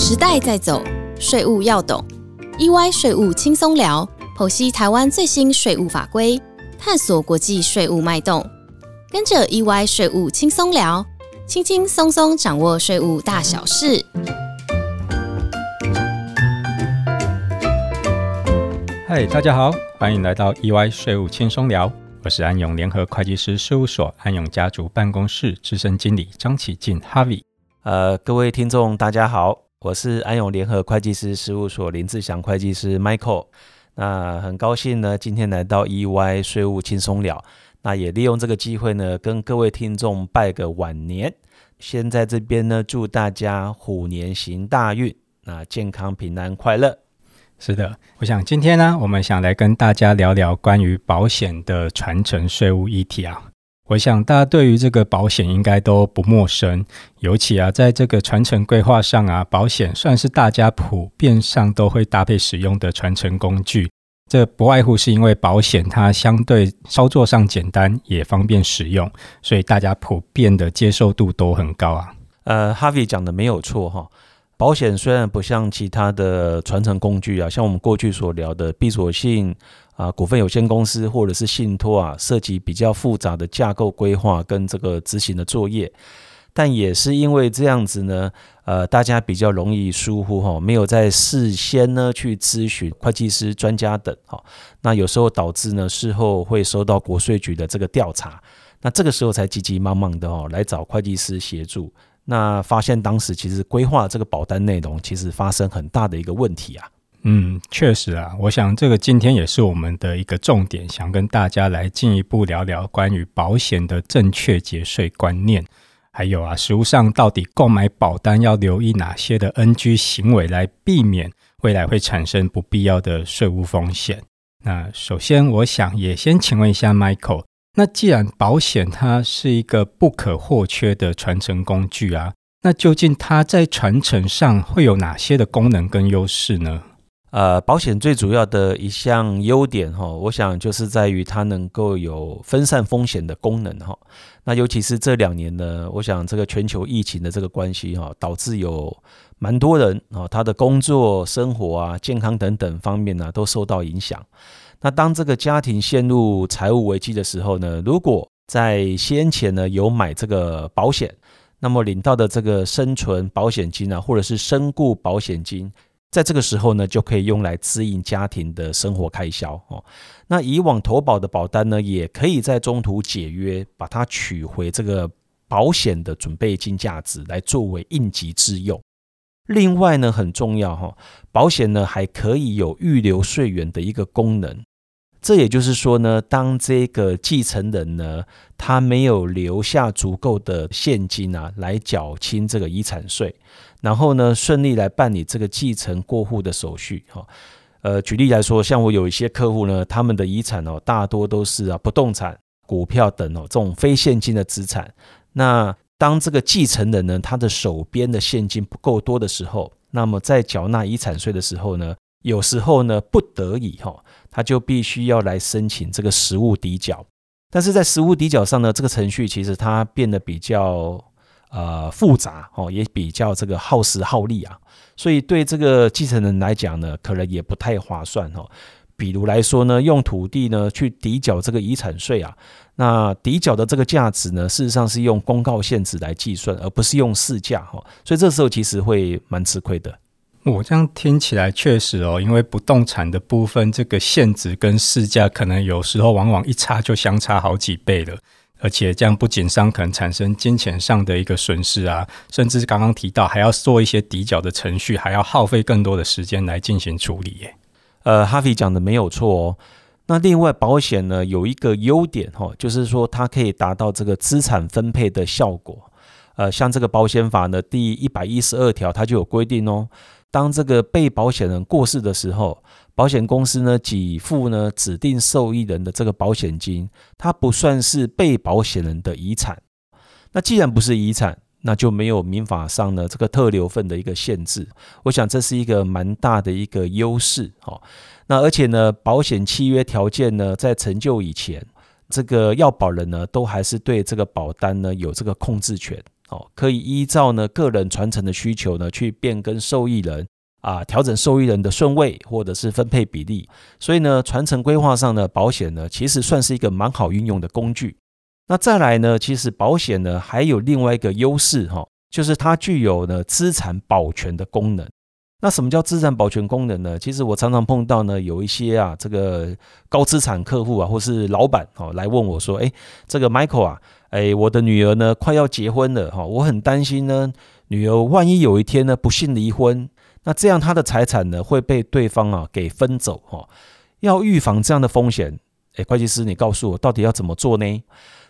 时代在走，税务要懂。EY 税务轻松聊，剖析台湾最新税务法规，探索国际税务脉动。跟着 EY 税务轻松聊，轻轻松松掌握税务大小事。嗨，大家好，欢迎来到 EY 税务轻松聊。我是安永联合会计师事务所安永家族办公室资深经理张启进 Harvey。呃，各位听众，大家好，我是安永联合会计师事务所林志祥会计师 Michael。那很高兴呢，今天来到 EY 税务轻松聊。那也利用这个机会呢，跟各位听众拜个晚年。先在这边呢，祝大家虎年行大运，那健康平安快乐。是的，我想今天呢，我们想来跟大家聊聊关于保险的传承税务议题啊。我想大家对于这个保险应该都不陌生，尤其啊，在这个传承规划上啊，保险算是大家普遍上都会搭配使用的传承工具。这不外乎是因为保险它相对操作上简单，也方便使用，所以大家普遍的接受度都很高啊。呃，哈维讲的没有错哈。保险虽然不像其他的传承工具啊，像我们过去所聊的闭锁性啊股份有限公司或者是信托啊，涉及比较复杂的架构规划跟这个执行的作业，但也是因为这样子呢，呃，大家比较容易疏忽哈，没有在事先呢去咨询会计师专家等哈，那有时候导致呢事后会收到国税局的这个调查，那这个时候才急急忙忙的哦来找会计师协助。那发现当时其实规划这个保单内容，其实发生很大的一个问题啊。嗯，确实啊，我想这个今天也是我们的一个重点，想跟大家来进一步聊聊关于保险的正确节税观念，还有啊，实务上到底购买保单要留意哪些的 NG 行为，来避免未来会产生不必要的税务风险。那首先，我想也先请问一下 Michael。那既然保险它是一个不可或缺的传承工具啊，那究竟它在传承上会有哪些的功能跟优势呢？呃，保险最主要的一项优点哈，我想就是在于它能够有分散风险的功能哈。那尤其是这两年呢，我想这个全球疫情的这个关系哈，导致有蛮多人啊，他的工作、生活啊、健康等等方面呢，都受到影响。那当这个家庭陷入财务危机的时候呢，如果在先前呢有买这个保险，那么领到的这个生存保险金啊，或者是身故保险金，在这个时候呢就可以用来支应家庭的生活开销哦。那以往投保的保单呢，也可以在中途解约，把它取回这个保险的准备金价值来作为应急之用。另外呢，很重要哈，保险呢还可以有预留税源的一个功能。这也就是说呢，当这个继承人呢，他没有留下足够的现金啊，来缴清这个遗产税，然后呢，顺利来办理这个继承过户的手续。哈，呃，举例来说，像我有一些客户呢，他们的遗产哦，大多都是啊不动产、股票等哦这种非现金的资产。那当这个继承人呢，他的手边的现金不够多的时候，那么在缴纳遗产税的时候呢，有时候呢，不得已哈。他就必须要来申请这个实物抵缴，但是在实物抵缴上呢，这个程序其实它变得比较呃复杂哦，也比较这个耗时耗力啊，所以对这个继承人来讲呢，可能也不太划算哦。比如来说呢，用土地呢去抵缴这个遗产税啊，那抵缴的这个价值呢，事实上是用公告现值来计算，而不是用市价哈，所以这时候其实会蛮吃亏的。我这样听起来确实哦，因为不动产的部分，这个现值跟市价可能有时候往往一差就相差好几倍了，而且这样不仅上可能产生金钱上的一个损失啊，甚至刚刚提到还要做一些抵缴的程序，还要耗费更多的时间来进行处理耶。呃，哈菲讲的没有错哦。那另外保险呢有一个优点哈，就是说它可以达到这个资产分配的效果。呃，像这个保险法呢第一百一十二条，它就有规定哦。当这个被保险人过世的时候，保险公司呢给付呢指定受益人的这个保险金，它不算是被保险人的遗产。那既然不是遗产，那就没有民法上的这个特留份的一个限制。我想这是一个蛮大的一个优势哦。那而且呢，保险契约条件呢在成就以前，这个要保人呢都还是对这个保单呢有这个控制权。哦，可以依照呢个人传承的需求呢去变更受益人啊，调整受益人的顺位或者是分配比例。所以呢，传承规划上呢保险呢，其实算是一个蛮好运用的工具。那再来呢，其实保险呢还有另外一个优势哈，就是它具有呢资产保全的功能。那什么叫资产保全功能呢？其实我常常碰到呢，有一些啊，这个高资产客户啊，或是老板哦，来问我说：“哎，这个 Michael 啊，哎，我的女儿呢快要结婚了哈，我很担心呢，女儿万一有一天呢不幸离婚，那这样她的财产呢会被对方啊给分走哈。要预防这样的风险，哎，会计师，你告诉我到底要怎么做呢？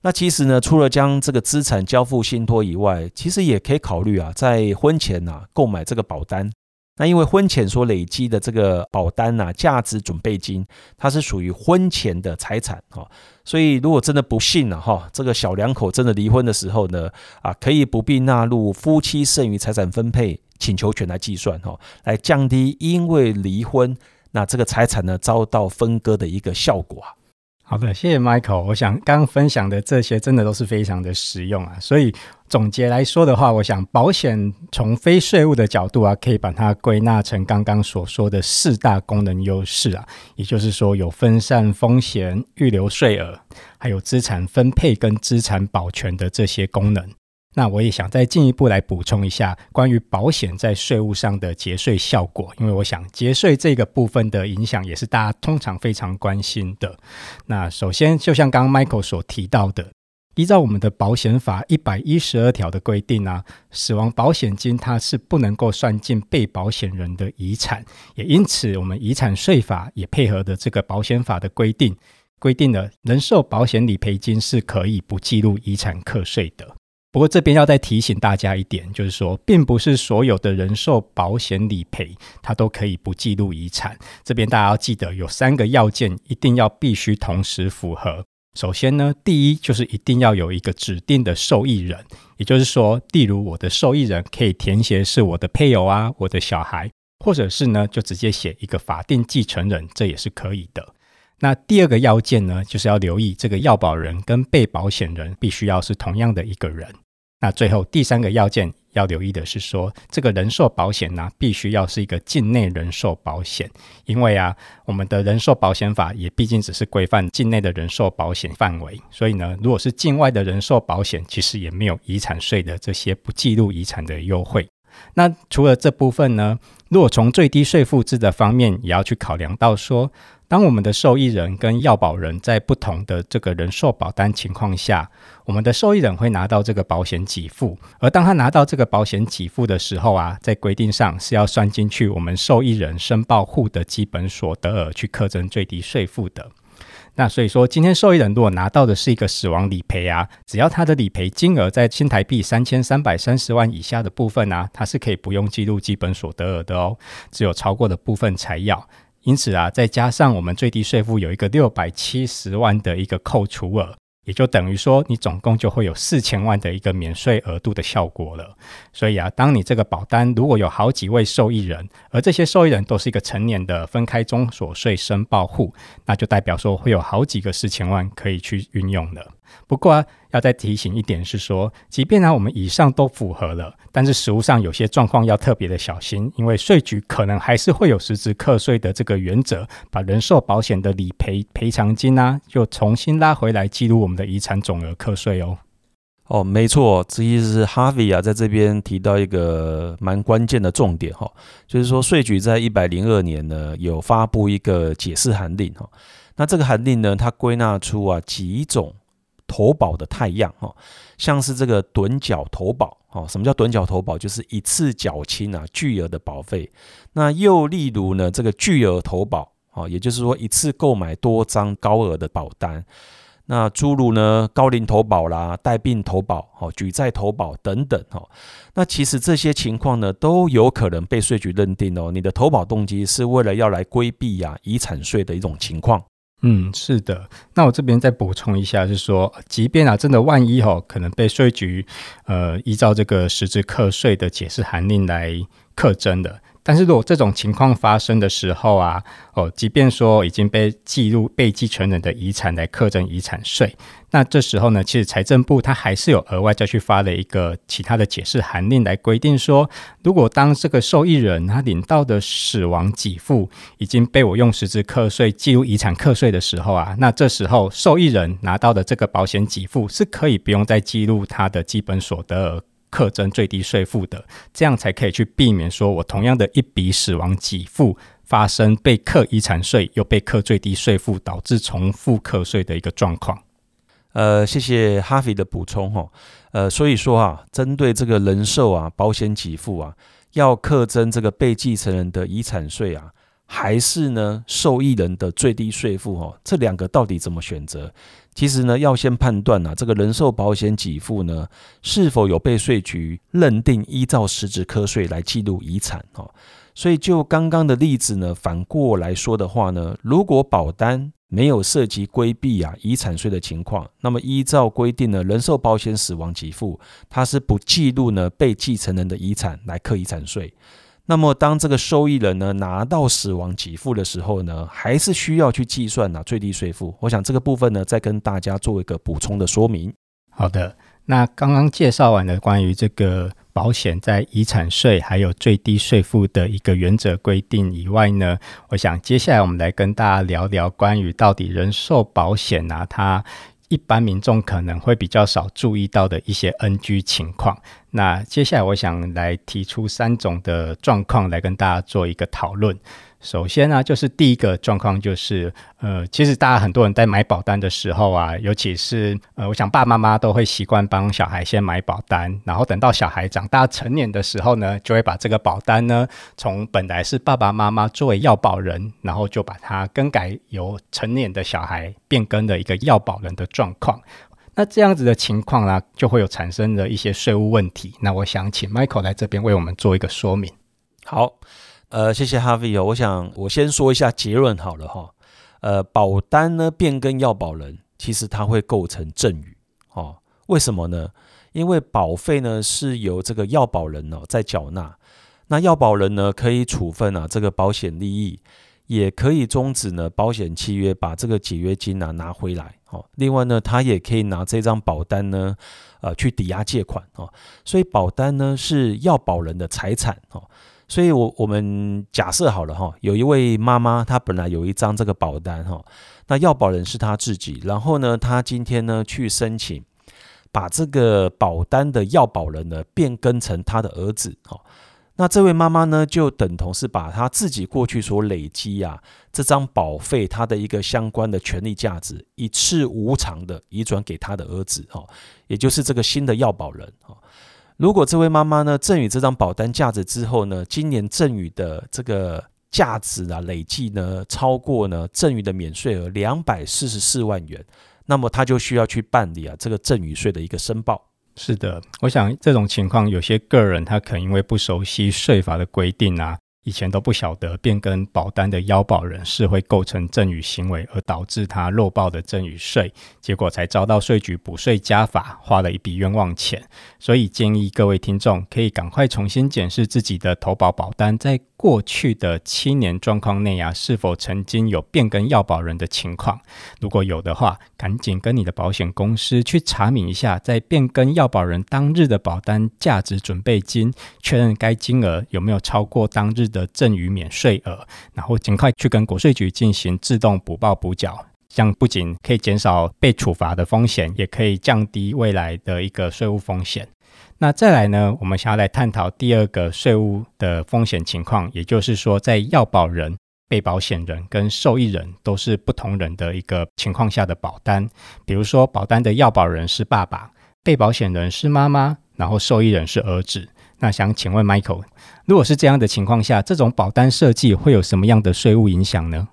那其实呢，除了将这个资产交付信托以外，其实也可以考虑啊，在婚前呐购买这个保单。那因为婚前所累积的这个保单呐，价值准备金，它是属于婚前的财产哈，所以如果真的不幸了哈，这个小两口真的离婚的时候呢，啊，可以不必纳入夫妻剩余财产分配请求权来计算哈，来降低因为离婚那这个财产呢遭到分割的一个效果啊。好的，谢谢 Michael。我想刚刚分享的这些真的都是非常的实用啊。所以总结来说的话，我想保险从非税务的角度啊，可以把它归纳成刚刚所说的四大功能优势啊，也就是说有分散风险、预留税额，还有资产分配跟资产保全的这些功能。那我也想再进一步来补充一下关于保险在税务上的节税效果，因为我想节税这个部分的影响也是大家通常非常关心的。那首先，就像刚刚 Michael 所提到的，依照我们的保险法一百一十二条的规定啊，死亡保险金它是不能够算进被保险人的遗产，也因此我们遗产税法也配合的这个保险法的规定，规定了人寿保险理赔金是可以不计入遗产课税的。不过这边要再提醒大家一点，就是说，并不是所有的人寿保险理赔它都可以不记录遗产。这边大家要记得有三个要件，一定要必须同时符合。首先呢，第一就是一定要有一个指定的受益人，也就是说，例如我的受益人可以填写是我的配偶啊，我的小孩，或者是呢就直接写一个法定继承人，这也是可以的。那第二个要件呢，就是要留意这个要保人跟被保险人必须要是同样的一个人。那最后第三个要件要留意的是说，这个人寿保险呢，必须要是一个境内人寿保险，因为啊，我们的人寿保险法也毕竟只是规范境内的人寿保险范围，所以呢，如果是境外的人寿保险，其实也没有遗产税的这些不记入遗产的优惠。那除了这部分呢，如果从最低税负制的方面，也要去考量到说。当我们的受益人跟要保人在不同的这个人寿保单情况下，我们的受益人会拿到这个保险给付，而当他拿到这个保险给付的时候啊，在规定上是要算进去我们受益人申报户的基本所得额去课征最低税负的。那所以说，今天受益人如果拿到的是一个死亡理赔啊，只要他的理赔金额在新台币三千三百三十万以下的部分啊，他是可以不用记录基本所得额的哦，只有超过的部分才要。因此啊，再加上我们最低税负有一个六百七十万的一个扣除额，也就等于说你总共就会有四千万的一个免税额度的效果了。所以啊，当你这个保单如果有好几位受益人，而这些受益人都是一个成年的分开中所税申报户，那就代表说会有好几个四千万可以去运用的。不过，要再提醒一点是说，即便呢我们以上都符合了，但是实物上有些状况要特别的小心，因为税局可能还是会有实质课税的这个原则，把人寿保险的理赔赔偿金啊，又重新拉回来记录我们的遗产总额课税哦。哦，没错，这意思是哈维啊，在这边提到一个蛮关键的重点哈，就是说税局在一百零二年呢有发布一个解释函令哈，那这个函令呢，它归纳出啊几种。投保的太阳哈，像是这个趸缴投保哦，什么叫趸缴投保？就是一次缴清啊巨额的保费。那又例如呢，这个巨额投保哦，也就是说一次购买多张高额的保单。那诸如呢高龄投保啦、带病投保、哦举债投保等等哈。那其实这些情况呢，都有可能被税局认定哦，你的投保动机是为了要来规避呀遗产税的一种情况。嗯，是的。那我这边再补充一下，是说，即便啊，真的万一哈，可能被税局呃依照这个实质课税的解释函令来课征的，但是如果这种情况发生的时候啊，哦，即便说已经被记录被继承人的遗产来课征遗产税，那这时候呢，其实财政部它还是有额外再去发了一个其他的解释函令来规定说，如果当这个受益人他领到的死亡给付已经被我用实质课税记录遗产课税的时候啊，那这时候受益人拿到的这个保险给付是可以不用再记录他的基本所得额。课征最低税负的，这样才可以去避免说我同样的一笔死亡给付发生被课遗产税又被课最低税负，导致重复课税的一个状况。呃，谢谢哈菲的补充哈。呃，所以说啊，针对这个人寿啊保险给付啊，要课征这个被继承人的遗产税啊。还是呢，受益人的最低税负哦，这两个到底怎么选择？其实呢，要先判断呐，这个人寿保险给付呢，是否有被税局认定依照实质课税来记录遗产哦。所以就刚刚的例子呢，反过来说的话呢，如果保单没有涉及规避啊遗产税的情况，那么依照规定呢，人寿保险死亡给付，它是不记录呢被继承人的遗产来课遗产税。那么，当这个受益人呢拿到死亡给付的时候呢，还是需要去计算呢最低税负。我想这个部分呢，再跟大家做一个补充的说明。好的，那刚刚介绍完了关于这个保险在遗产税还有最低税负的一个原则规定以外呢，我想接下来我们来跟大家聊聊关于到底人寿保险啊，它。一般民众可能会比较少注意到的一些 NG 情况。那接下来我想来提出三种的状况来跟大家做一个讨论。首先呢，就是第一个状况就是，呃，其实大家很多人在买保单的时候啊，尤其是呃，我想爸爸妈妈都会习惯帮小孩先买保单，然后等到小孩长大成年的时候呢，就会把这个保单呢，从本来是爸爸妈妈作为要保人，然后就把它更改由成年的小孩变更的一个要保人的状况。那这样子的情况呢，就会有产生的一些税务问题。那我想请 Michael 来这边为我们做一个说明。好。呃，谢谢哈维哦。我想我先说一下结论好了哈。呃，保单呢变更要保人，其实它会构成赠与哦。为什么呢？因为保费呢是由这个要保人哦在缴纳，那要保人呢可以处分啊这个保险利益，也可以终止呢保险契约，把这个解约金啊拿回来哦。另外呢，他也可以拿这张保单呢呃去抵押借款哦。所以保单呢是要保人的财产哦。所以，我我们假设好了哈，有一位妈妈，她本来有一张这个保单哈，那要保人是她自己，然后呢，她今天呢去申请，把这个保单的要保人呢变更成她的儿子哈，那这位妈妈呢就等同是把她自己过去所累积啊这张保费她的一个相关的权利价值一次无偿的移转给她的儿子哈，也就是这个新的要保人哈。如果这位妈妈呢赠与这张保单价值之后呢，今年赠与的这个价值啊累计呢超过呢赠与的免税额两百四十四万元，那么她就需要去办理啊这个赠与税的一个申报。是的，我想这种情况有些个人他可能因为不熟悉税法的规定啊。以前都不晓得变更保单的腰保人是会构成赠与行为，而导致他漏报的赠与税，结果才遭到税局补税加罚，花了一笔冤枉钱。所以建议各位听众可以赶快重新检视自己的投保保单，在过去的七年状况内啊，是否曾经有变更要保人的情况？如果有的话，赶紧跟你的保险公司去查明一下，在变更要保人当日的保单价值准备金，确认该金额有没有超过当日。的赠与免税额，然后尽快去跟国税局进行自动补报补缴，这样不仅可以减少被处罚的风险，也可以降低未来的一个税务风险。那再来呢，我们想要来探讨第二个税务的风险情况，也就是说，在要保人、被保险人跟受益人都是不同人的一个情况下的保单，比如说保单的要保人是爸爸，被保险人是妈妈，然后受益人是儿子。那想请问 Michael，如果是这样的情况下，这种保单设计会有什么样的税务影响呢？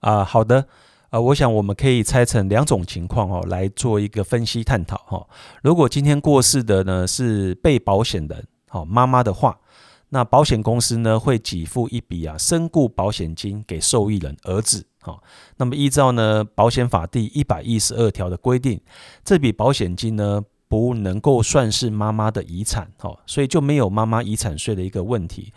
啊，好的，呃，我想我们可以拆成两种情况哦，来做一个分析探讨哈。如果今天过世的呢是被保险人，好妈妈的话，那保险公司呢会给付一笔啊身故保险金给受益人儿子，好，那么依照呢保险法第一百一十二条的规定，这笔保险金呢。不能够算是妈妈的遗产，哦，所以就没有妈妈遗产税的一个问题。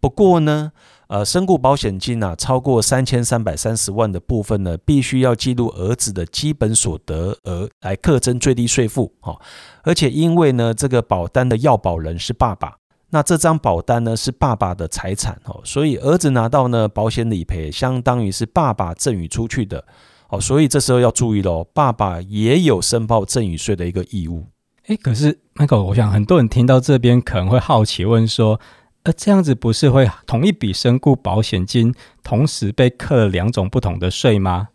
不过呢，呃，身故保险金啊，超过三千三百三十万的部分呢，必须要记录儿子的基本所得额来课征最低税负。哈，而且因为呢，这个保单的要保人是爸爸，那这张保单呢是爸爸的财产哦，所以儿子拿到呢保险理赔，相当于是爸爸赠与出去的。哦，所以这时候要注意喽，爸爸也有申报赠与税的一个义务。哎，可是 Michael，我想很多人听到这边可能会好奇问说。而，这样子不是会同一笔身故保险金同时被课了两种不同的税吗？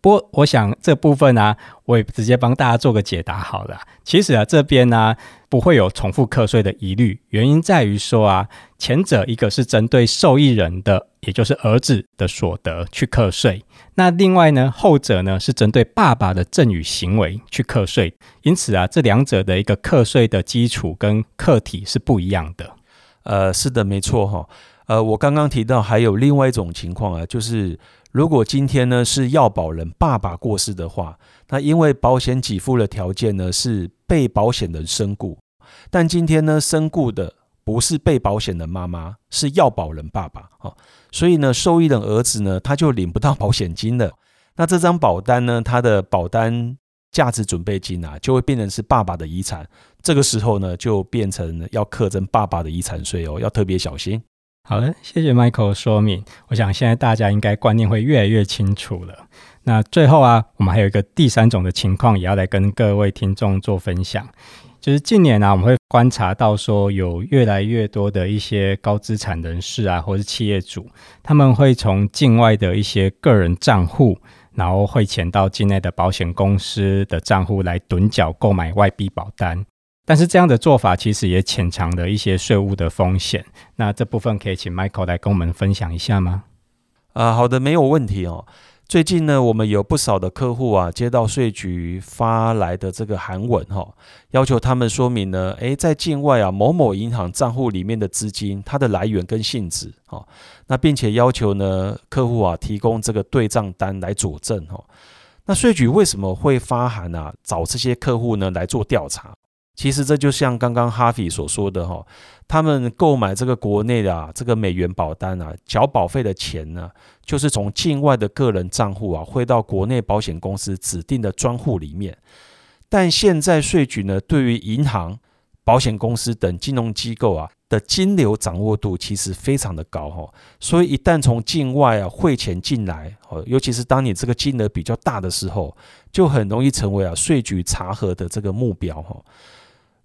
不过，我想这部分呢，我也直接帮大家做个解答好了。其实啊，这边呢不会有重复课税的疑虑，原因在于说啊，前者一个是针对受益人的，也就是儿子的所得去课税，那另外呢，后者呢是针对爸爸的赠与行为去课税。因此啊，这两者的一个课税的基础跟课体是不一样的。呃，是的，没错哈。呃，我刚刚提到还有另外一种情况啊，就是如果今天呢是要保人爸爸过世的话，那因为保险给付的条件呢是被保险人身故，但今天呢身故的不是被保险的妈妈，是要保人爸爸啊，所以呢受益人儿子呢他就领不到保险金了。那这张保单呢，他的保单。价值准备金啊，就会变成是爸爸的遗产，这个时候呢，就变成要课征爸爸的遗产税哦，要特别小心。好的，谢谢 Michael 说明，我想现在大家应该观念会越来越清楚了。那最后啊，我们还有一个第三种的情况，也要来跟各位听众做分享，就是近年呢，我们会观察到说，有越来越多的一些高资产人士啊，或是企业主，他们会从境外的一些个人账户。然后汇钱到境内的保险公司的账户来趸缴购买外币保单，但是这样的做法其实也潜藏了一些税务的风险。那这部分可以请 Michael 来跟我们分享一下吗？啊，好的，没有问题哦。最近呢，我们有不少的客户啊，接到税局发来的这个函文哈，要求他们说明呢，诶，在境外啊某某银行账户里面的资金，它的来源跟性质哦，那并且要求呢客户啊提供这个对账单来佐证哈。那税局为什么会发函啊，找这些客户呢来做调查？其实这就像刚刚哈菲所说的哈，他们购买这个国内的啊这个美元保单啊，缴保费的钱呢，就是从境外的个人账户啊汇到国内保险公司指定的专户里面。但现在税局呢，对于银行、保险公司等金融机构啊的金流掌握度其实非常的高哈，所以一旦从境外啊汇钱进来，哦，尤其是当你这个金额比较大的时候，就很容易成为啊税局查核的这个目标哈。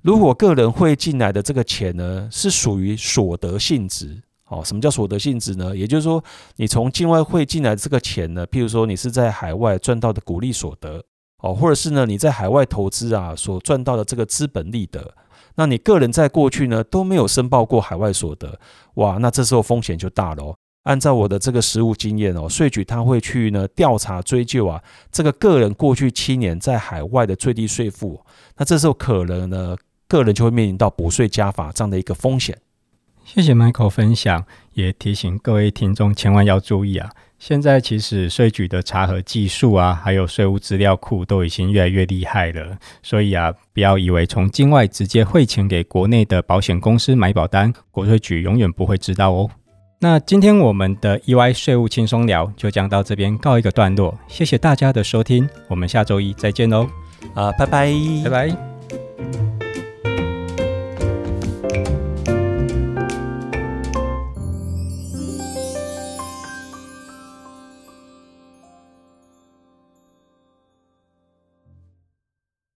如果个人汇进来的这个钱呢，是属于所得性质，哦，什么叫所得性质呢？也就是说，你从境外汇进来这个钱呢，譬如说你是在海外赚到的股利所得，哦，或者是呢你在海外投资啊所赚到的这个资本利得，那你个人在过去呢都没有申报过海外所得，哇，那这时候风险就大了。按照我的这个实务经验哦，税局他会去呢调查追究啊，这个个人过去七年在海外的最低税负，那这时候可能呢。个人就会面临到补税加法这样的一个风险。谢谢 Michael 分享，也提醒各位听众千万要注意啊！现在其实税局的查核技术啊，还有税务资料库都已经越来越厉害了，所以啊，不要以为从境外直接汇钱给国内的保险公司买保单，国税局永远不会知道哦。那今天我们的 EY 税务轻松聊就将到这边告一个段落，谢谢大家的收听，我们下周一再见喽！啊，拜拜，拜拜。